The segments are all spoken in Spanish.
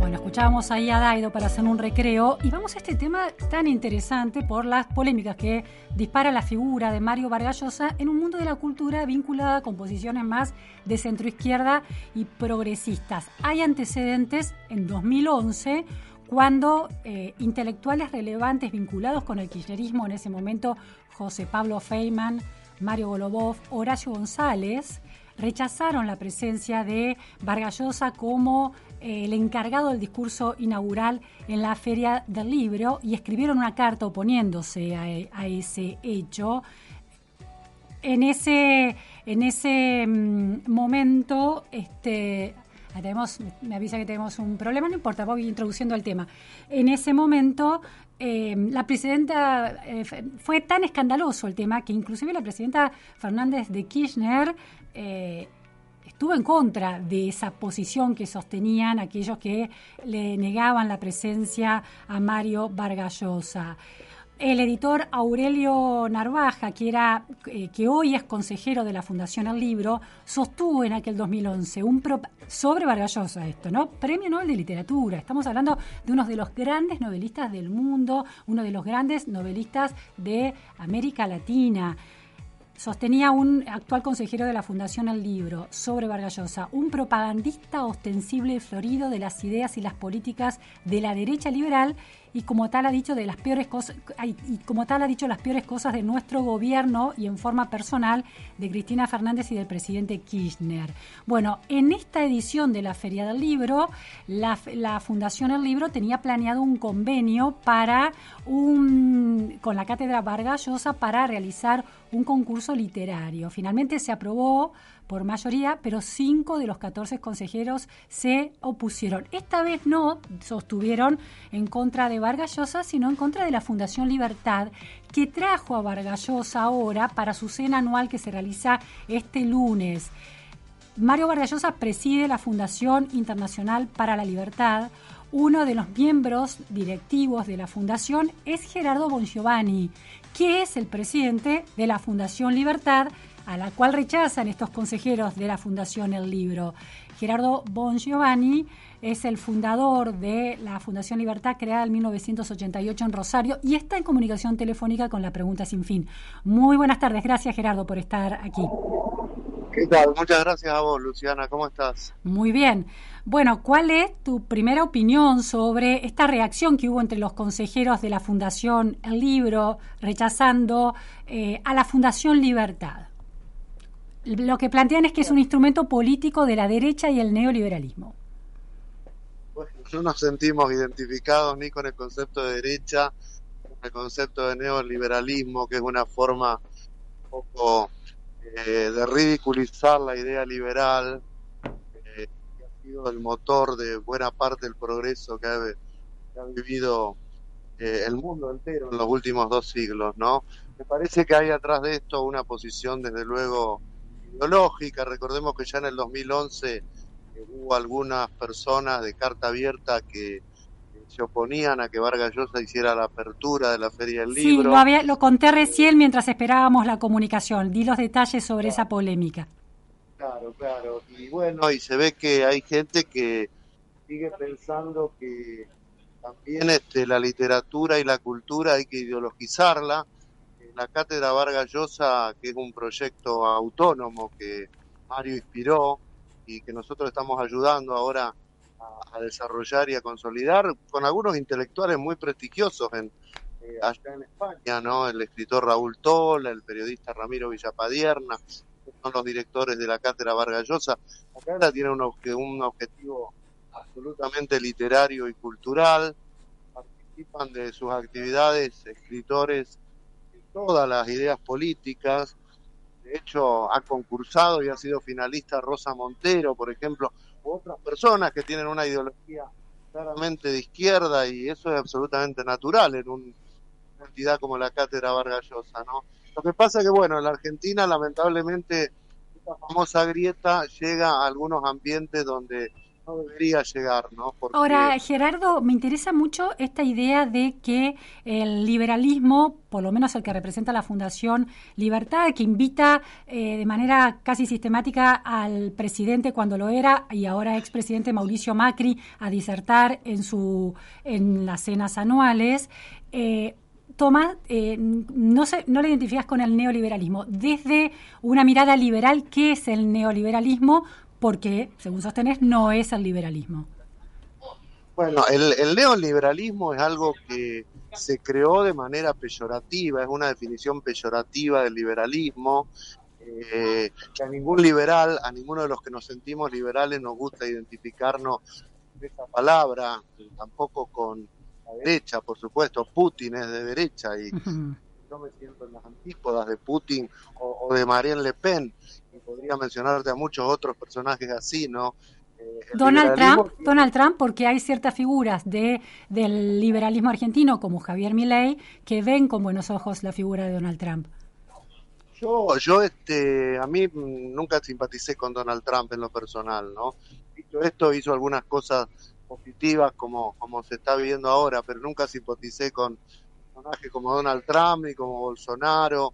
Bueno, escuchábamos ahí a Daido para hacer un recreo y vamos a este tema tan interesante por las polémicas que dispara la figura de Mario Vargas Llosa en un mundo de la cultura vinculada con posiciones más de centroizquierda y progresistas. Hay antecedentes en 2011 cuando eh, intelectuales relevantes vinculados con el kirchnerismo en ese momento, José Pablo Feynman, Mario Golobov, Horacio González, rechazaron la presencia de Vargas Llosa como el encargado del discurso inaugural en la Feria del Libro y escribieron una carta oponiéndose a, a ese hecho. En ese, en ese mm, momento, este, tenemos, me avisa que tenemos un problema, no importa, voy introduciendo el tema. En ese momento, eh, la presidenta, eh, fue tan escandaloso el tema que inclusive la presidenta Fernández de Kirchner eh, estuvo en contra de esa posición que sostenían aquellos que le negaban la presencia a Mario Vargas Llosa. El editor Aurelio Narvaja, que, era, eh, que hoy es consejero de la Fundación El Libro, sostuvo en aquel 2011 un pro, sobre Vargas Llosa esto, ¿no? Premio Nobel de Literatura. Estamos hablando de uno de los grandes novelistas del mundo, uno de los grandes novelistas de América Latina sostenía un actual consejero de la Fundación El Libro sobre Vargas Llosa, un propagandista ostensible y florido de las ideas y las políticas de la derecha liberal y como tal ha dicho de las peores cosas y como tal ha dicho las peores cosas de nuestro gobierno y en forma personal de Cristina Fernández y del presidente Kirchner. Bueno, en esta edición de la Feria del Libro, la, la Fundación El Libro tenía planeado un convenio para un con la cátedra Vargas Llosa para realizar un concurso literario. Finalmente se aprobó por mayoría, pero cinco de los 14 consejeros se opusieron. Esta vez no sostuvieron en contra de Vargas Llosa, sino en contra de la Fundación Libertad, que trajo a Vargas Llosa ahora para su cena anual que se realiza este lunes. Mario Vargas Llosa preside la Fundación Internacional para la Libertad. Uno de los miembros directivos de la fundación es Gerardo Bongiovanni, que es el presidente de la Fundación Libertad, a la cual rechazan estos consejeros de la Fundación El Libro. Gerardo Bongiovanni es el fundador de la Fundación Libertad, creada en 1988 en Rosario, y está en comunicación telefónica con la pregunta sin fin. Muy buenas tardes, gracias Gerardo por estar aquí. ¿Qué tal? Muchas gracias a vos, Luciana. ¿Cómo estás? Muy bien. Bueno, ¿cuál es tu primera opinión sobre esta reacción que hubo entre los consejeros de la Fundación El Libro rechazando eh, a la Fundación Libertad? Lo que plantean es que es un instrumento político de la derecha y el neoliberalismo. Bueno, no nos sentimos identificados ni con el concepto de derecha, ni con el concepto de neoliberalismo, que es una forma un poco eh, de ridiculizar la idea liberal, eh, que ha sido el motor de buena parte del progreso que ha, que ha vivido eh, el mundo entero en los últimos dos siglos, ¿no? Me parece que hay atrás de esto una posición, desde luego, ideológica. Recordemos que ya en el 2011 eh, hubo algunas personas de carta abierta que eh, se oponían a que Vargas Llosa hiciera la apertura de la Feria del Sí, Libro. lo, había, lo conté recién mientras esperábamos la comunicación. Di los detalles sobre esa polémica. Claro, claro. Y bueno, y se ve que hay gente que sigue pensando que también este, la literatura y la cultura hay que ideologizarla. La Cátedra Vargas Llosa, que es un proyecto autónomo que Mario inspiró y que nosotros estamos ayudando ahora a, desarrollar y a consolidar con algunos intelectuales muy prestigiosos en, eh, allá en España, ¿no? El escritor Raúl Tola, el periodista Ramiro Villapadierna, son los directores de la Cátedra Vargas Llosa. La cátedra tiene un, obje- un objetivo absolutamente literario y cultural. Participan de sus actividades escritores todas las ideas políticas. de hecho ha concursado y ha sido finalista Rosa Montero, por ejemplo, u otras personas que tienen una ideología claramente de izquierda y eso es absolutamente natural en un, una entidad como la Cátedra Vargas Llosa, ¿no? Lo que pasa que, bueno, en la Argentina lamentablemente esta famosa grieta llega a algunos ambientes donde no debería llegar, ¿no? Ahora, Gerardo, me interesa mucho esta idea de que el liberalismo, por lo menos el que representa la Fundación Libertad, que invita eh, de manera casi sistemática al presidente cuando lo era y ahora expresidente Mauricio Macri a disertar en su en las cenas anuales. Eh, eh, no, se, no lo identificas con el neoliberalismo. Desde una mirada liberal, ¿qué es el neoliberalismo? Porque, según sostenés, no es el liberalismo. Bueno, el, el, neoliberalismo es algo que se creó de manera peyorativa, es una definición peyorativa del liberalismo, eh, que a ningún liberal, a ninguno de los que nos sentimos liberales nos gusta identificarnos con esa palabra, tampoco con la derecha, por supuesto, Putin es de derecha y yo me siento en las antípodas de Putin o, o de Marine Le Pen, podría mencionarte a muchos otros personajes así, ¿no? Eh, Donald Trump, Donald Trump, porque hay ciertas figuras de del liberalismo argentino como Javier Milei que ven con buenos ojos la figura de Donald Trump. Yo, yo, este, a mí nunca simpaticé con Donald Trump en lo personal, ¿no? Dicho esto, hizo algunas cosas positivas como, como se está viendo ahora, pero nunca simpaticé con personajes como Donald Trump y como Bolsonaro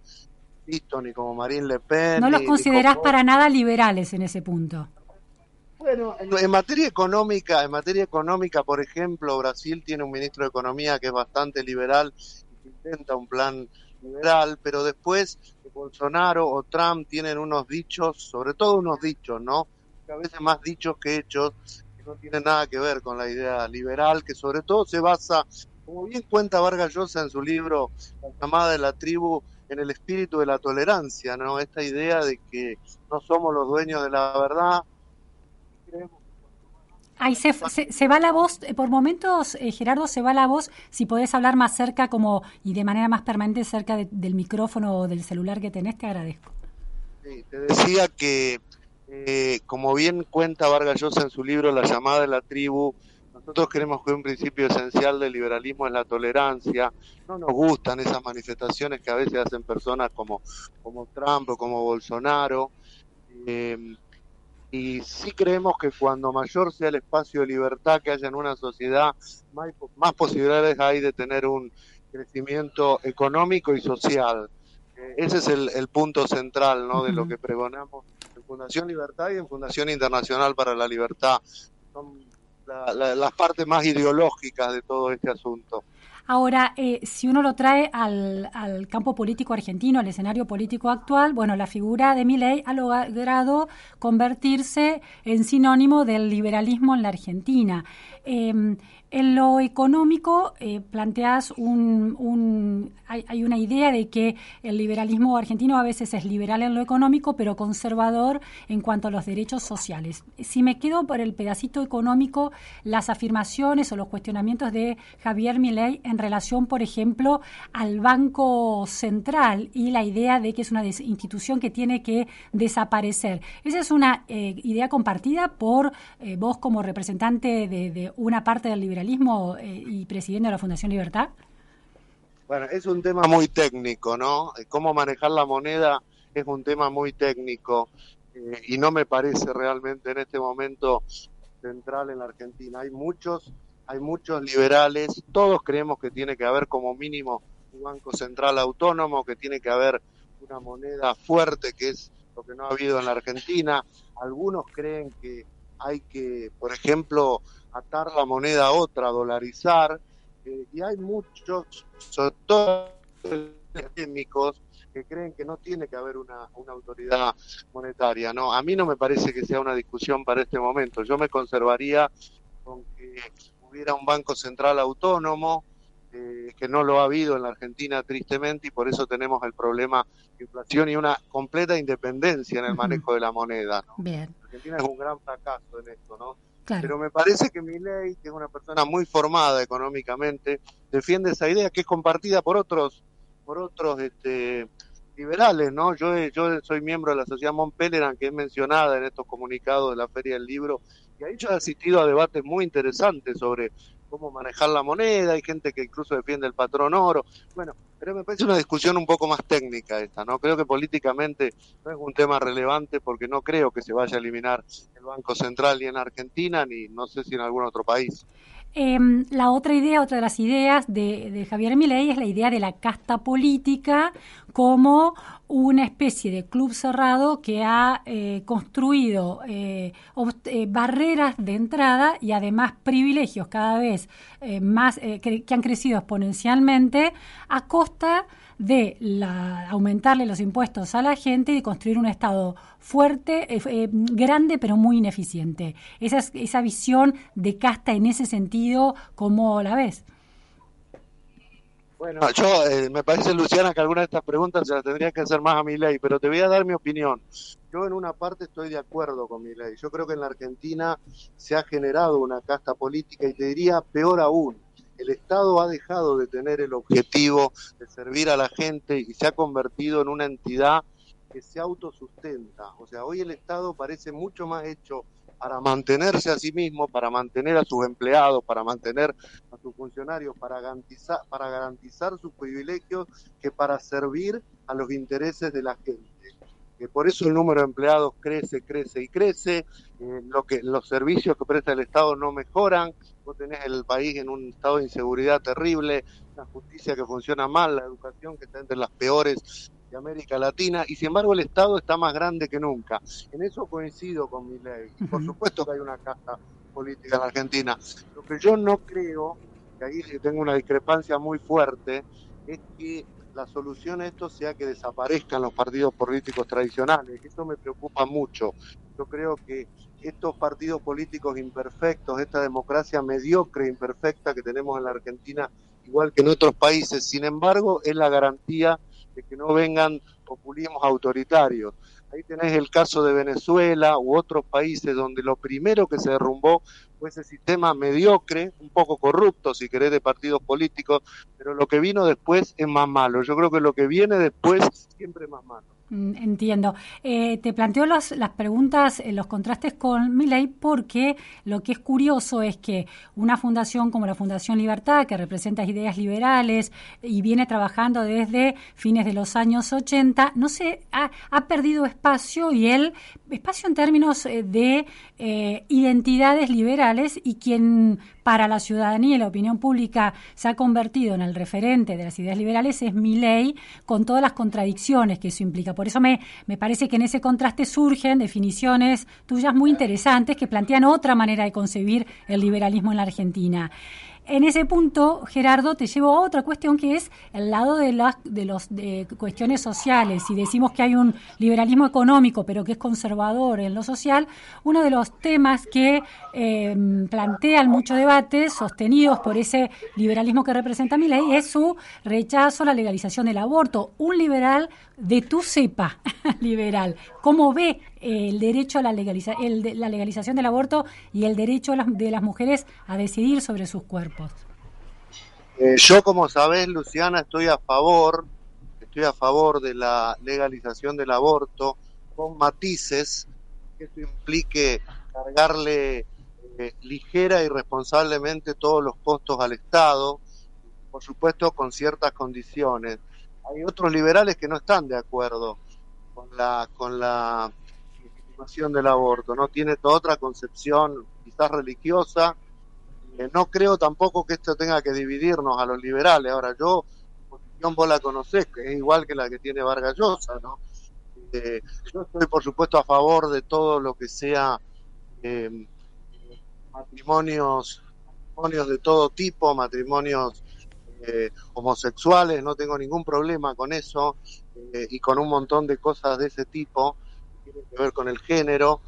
ni como Marine Le Pen. No los considerás para nada liberales en ese punto. Bueno, en, materia económica, en materia económica, por ejemplo, Brasil tiene un ministro de Economía que es bastante liberal y intenta un plan liberal, pero después Bolsonaro o Trump tienen unos dichos, sobre todo unos dichos, ¿no? a veces más dichos que hechos, que no tienen nada que ver con la idea liberal, que sobre todo se basa, como bien cuenta Vargas Llosa en su libro La llamada de la tribu, en el espíritu de la tolerancia, ¿no? Esta idea de que no somos los dueños de la verdad. Ahí se, se, va la voz, eh, por momentos, eh, Gerardo, se va la voz, si podés hablar más cerca como y de manera más permanente cerca del micrófono o del celular que tenés, te agradezco. Sí, te decía que, eh, como bien cuenta Vargas Llosa en su libro La llamada de la tribu, nosotros queremos que un principio esencial del liberalismo es la tolerancia. No nos gustan esas manifestaciones que a veces hacen personas como, como Trump o como Bolsonaro. Eh, y sí creemos que cuando mayor sea el espacio de libertad que haya en una sociedad, más, más posibilidades hay de tener un crecimiento económico y social. Eh, ese es el, el, punto central ¿no? de lo que pregonamos en Fundación Libertad y en Fundación Internacional para la Libertad. Son la, la, las partes más ideológicas de todo este asunto. Ahora, eh, si uno lo trae al, al, campo político argentino, al escenario político actual, bueno, la figura de Milei ha logrado convertirse en sinónimo del liberalismo en la Argentina. Eh, en lo económico, eh, planteas un, un hay, hay, una idea de que el liberalismo argentino a veces es liberal en lo económico, pero conservador en cuanto a los derechos sociales. Si me quedo por el pedacito económico, las afirmaciones o los cuestionamientos de Javier Milei en relación, por ejemplo, al Banco Central y la idea de que es una institución que tiene que desaparecer. Esa es una eh, idea compartida por eh, vos como representante de, una parte del liberalismo liberalismo eh, y presidente de la Fundación Libertad? Bueno, es un tema muy técnico, ¿no? Cómo manejar la moneda es un tema muy técnico eh, y no me parece realmente en este momento central en la Argentina. Hay muchos, hay muchos liberales, todos creemos que tiene que haber como mínimo un banco central autónomo, que tiene que haber una moneda fuerte, que es lo que no ha habido en la Argentina. Algunos creen que hay que, por ejemplo, atar la moneda a otra, dolarizar, eh, y hay muchos, sobre todo técnicos, que creen que no tiene que haber una, una, autoridad monetaria. No, a mí no me parece que sea una discusión para este momento. Yo me conservaría con que hubiera un banco central autónomo, eh, que no lo ha habido en la Argentina tristemente y por eso tenemos el problema de inflación y una completa independencia en el manejo de la moneda. ¿no? Bien. Argentina es un gran fracaso en esto, ¿no? Claro. Pero me parece que Milei, que es una persona muy formada económicamente, defiende esa idea que es compartida por otros, por otros este, liberales, ¿no? Yo, yo soy miembro de la Sociedad Montpelleran, que es mencionada en estos comunicados de la Feria del Libro, y ahí yo he asistido a debates muy interesantes sobre cómo manejar la moneda, hay gente que incluso defiende el patrón oro. Bueno, pero me parece una discusión un poco más técnica esta, ¿no? Creo que políticamente no es un tema relevante porque no creo que se vaya a eliminar el Banco Central ni en Argentina ni no sé si en algún otro país. Em, la otra idea, otra de las ideas de, Javier Milei es la idea de la casta política como una especie de club cerrado que ha eh, construido eh, eh, barreras de entrada y además privilegios cada vez más que, han crecido exponencialmente a costa de la, aumentarle los impuestos a la gente y construir un Estado fuerte, eh, eh, grande, pero muy ineficiente. Esa, esa visión de casta en ese sentido, ¿cómo la ves? Bueno, yo eh, me parece, Luciana, que algunas de estas preguntas se las tendría que hacer más a mi ley, pero te voy a dar mi opinión. Yo en una parte estoy de acuerdo con mi ley. Yo creo que en la Argentina se ha generado una casta política y te diría peor aún, el Estado ha dejado de tener el objetivo de servir a la gente y se ha convertido en una entidad que se autosustenta. O sea, hoy el Estado parece mucho más hecho para mantenerse a sí mismo, para mantener a sus empleados, para mantener a sus funcionarios, para garantizar, sus privilegios, que para servir a los intereses de la gente. Por eso el número de empleados crece, crece y crece, eh, lo que, los servicios que presta el Estado no mejoran, vos tenés el país en un estado de inseguridad terrible, la justicia que funciona mal, la educación que está entre las peores de América Latina, y sin embargo el Estado está más grande que nunca. En eso coincido con mi ley. Por supuesto que hay una casa política en la Argentina. Lo que yo no creo, que ahí tengo una discrepancia muy fuerte, es que la solución a esto sea que desaparezcan los partidos políticos tradicionales. Eso me preocupa mucho. Yo creo que estos partidos políticos imperfectos, esta democracia mediocre, imperfecta que tenemos en la Argentina, igual que en otros países, sin embargo, es la garantía de que no vengan populismos autoritarios. Ahí tenés el caso de Venezuela u otros países donde lo primero que se derrumbó fue ese sistema mediocre, un poco corrupto, si querés, de partidos políticos, pero lo que vino después es más malo. Yo creo que lo que viene después siempre es más malo. Mm, entiendo. Eh, te planteo las preguntas, eh, los contrastes con Miley, porque lo que es curioso es que una fundación como la Fundación Libertad, que representa ideas liberales y viene trabajando desde fines de los años 80, no se ha, ha perdido espacio y el espacio en términos eh, de identidades liberales y quien para la ciudadanía y la opinión pública se ha convertido en el referente de las ideas liberales es mi ley, con todas las contradicciones que eso implica. Por eso me, me parece que en ese contraste surgen definiciones tuyas muy interesantes que plantean otra manera de concebir el liberalismo en la Argentina en ese punto, Gerardo, te llevo a otra cuestión que es el lado de las de los de cuestiones sociales. Si decimos que hay un liberalismo económico, pero que es conservador en lo social, uno de los temas que em, plantean mucho debate, sostenidos por ese liberalismo que representa mi ley, es su rechazo a la legalización del aborto. Un liberal de tu cepa liberal, ¿cómo ve el derecho a la, legaliza la legalización del aborto y el derecho de las mujeres a decidir sobre sus cuerpos. Eh, yo, como sabés, Luciana, estoy a favor, estoy a favor de la legalización del aborto con matices que eso implique cargarle eh, ligera y responsablemente todos los costos al Estado, por supuesto con ciertas condiciones. Hay otros liberales que no están de acuerdo con la del aborto, ¿no? Tiene toda otra concepción quizás religiosa. Eh, no creo tampoco que esto tenga que dividirnos a los liberales. Ahora, yo, posición vos la conocés, que es igual que la que tiene Vargas Llosa, ¿no? Eh, yo estoy, por supuesto, a favor de todo lo que sea eh, matrimonios, matrimonios de todo tipo, matrimonios homosexuales, no tengo ningún problema con eso y con un montón de cosas de ese tipo tiene que ver con el género.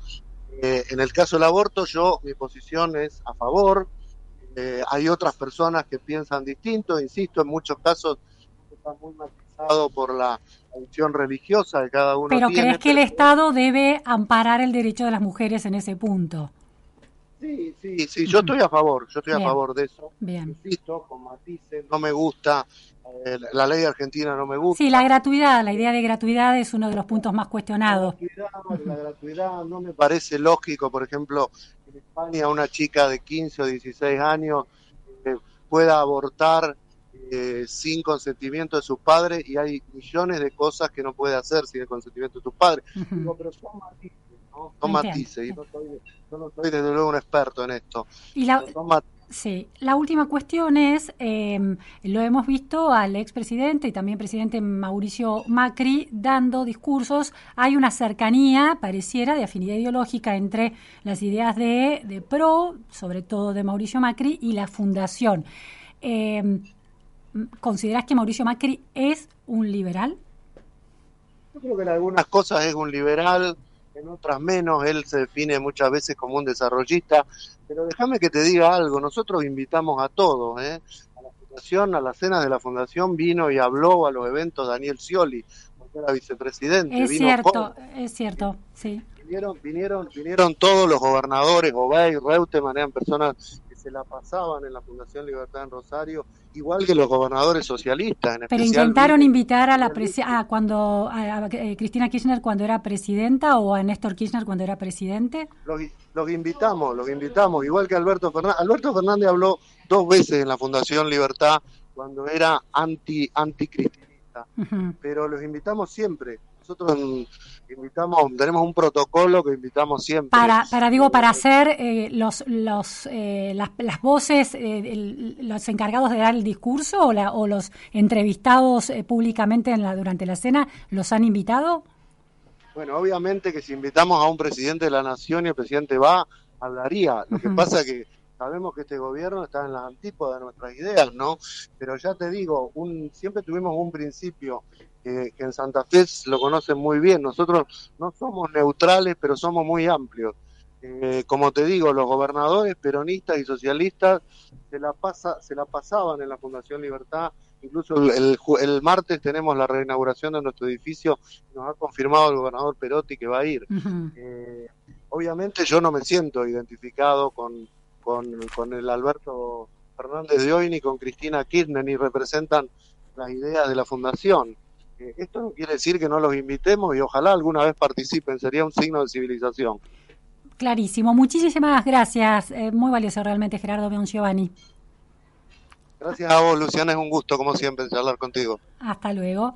Eh, en el caso del aborto, yo, mi posición es a favor. Eh, hay otras personas que piensan distinto, insisto, en muchos casos está muy matizado por la visión religiosa de cada uno. Pero crees que el Estado debe amparar el derecho de las mujeres en ese punto. Sí, sí, sí, yo estoy a favor, yo estoy Bien. a favor de eso. Bien. Insisto, con matices, no me gusta, eh, la ley argentina no me gusta. Sí, la gratuidad, la idea de gratuidad es uno de los puntos más cuestionados. La gratuidad, la gratuidad no me parece lógico, por ejemplo, en España una chica de 15 o 16 años eh, pueda abortar eh, sin consentimiento de sus padres y hay millones de cosas que no puede hacer sin el consentimiento de sus padres. Digo, pero son matices, ¿no? Son matices y no soy, yo no soy desde luego un experto en esto. Y la, son matices. Sí, la última cuestión es, eh, lo hemos visto al expresidente y también presidente Mauricio Macri dando discursos, hay una cercanía, pareciera, de afinidad ideológica entre las ideas de, de PRO, sobre todo de Mauricio Macri, y la fundación. Eh, ¿Considerás que Mauricio Macri es un liberal? Yo creo que en algunas cosas es un liberal, en otras menos. Él se define muchas veces como un desarrollista. Pero déjame que te diga algo. Nosotros invitamos a todos, ¿eh? A la fundación, a la cena de la fundación vino y habló a los eventos Daniel Scioli, porque era vicepresidente. Es vino cierto, es cierto, sí. Vinieron, vinieron, vinieron todos los gobernadores, Obey, Reutemann, eran personas se la pasaban en la Fundación Libertad en Rosario, igual que los gobernadores socialistas. En Pero intentaron invitar a la presi- a cuando a, a, eh, Cristina Kirchner cuando era presidenta o a Néstor Kirchner cuando era presidente. Los, los invitamos, los invitamos, igual que Alberto Fernández. Alberto Fernández habló dos veces en la Fundación Libertad cuando era anti anticristinista, Ujú. pero los invitamos siempre. Nosotros invitamos, tenemos un protocolo que invitamos siempre. Para, para digo, para hacer eh, los, los, eh, las, las voces, eh, el- los encargados de dar el discurso o, la- o los entrevistados eh, públicamente en la, durante la cena, ¿los han invitado? Bueno, obviamente que si invitamos a un presidente de la nación y el presidente va, hablaría. Lo que pasa que sabemos que este gobierno está en las antípodas de nuestras ideas, ¿no? Pero ya te digo, un, siempre tuvimos un principio que, que en Santa Fe lo conocen muy bien. Nosotros no somos neutrales, pero somos muy amplios. Eh, como te digo, los gobernadores peronistas y socialistas se la, pasa, se la pasaban en la Fundación Libertad. Incluso el, el el martes tenemos la reinauguración de nuestro edificio nos ha confirmado el gobernador Perotti que va a ir. Eh, obviamente yo no me siento identificado con, con, con el Alberto Fernández de hoy ni con Cristina Kirchner, ni representan las ideas de la fundación. Esto no quiere decir que no los invitemos y ojalá alguna vez participen, sería un signo de civilización. Clarísimo. Muchísimas gracias. Eh, muy valioso realmente, Gerardo Giovanni. Gracias a vos, Luciana, es un gusto como siempre charlar contigo. Hasta luego.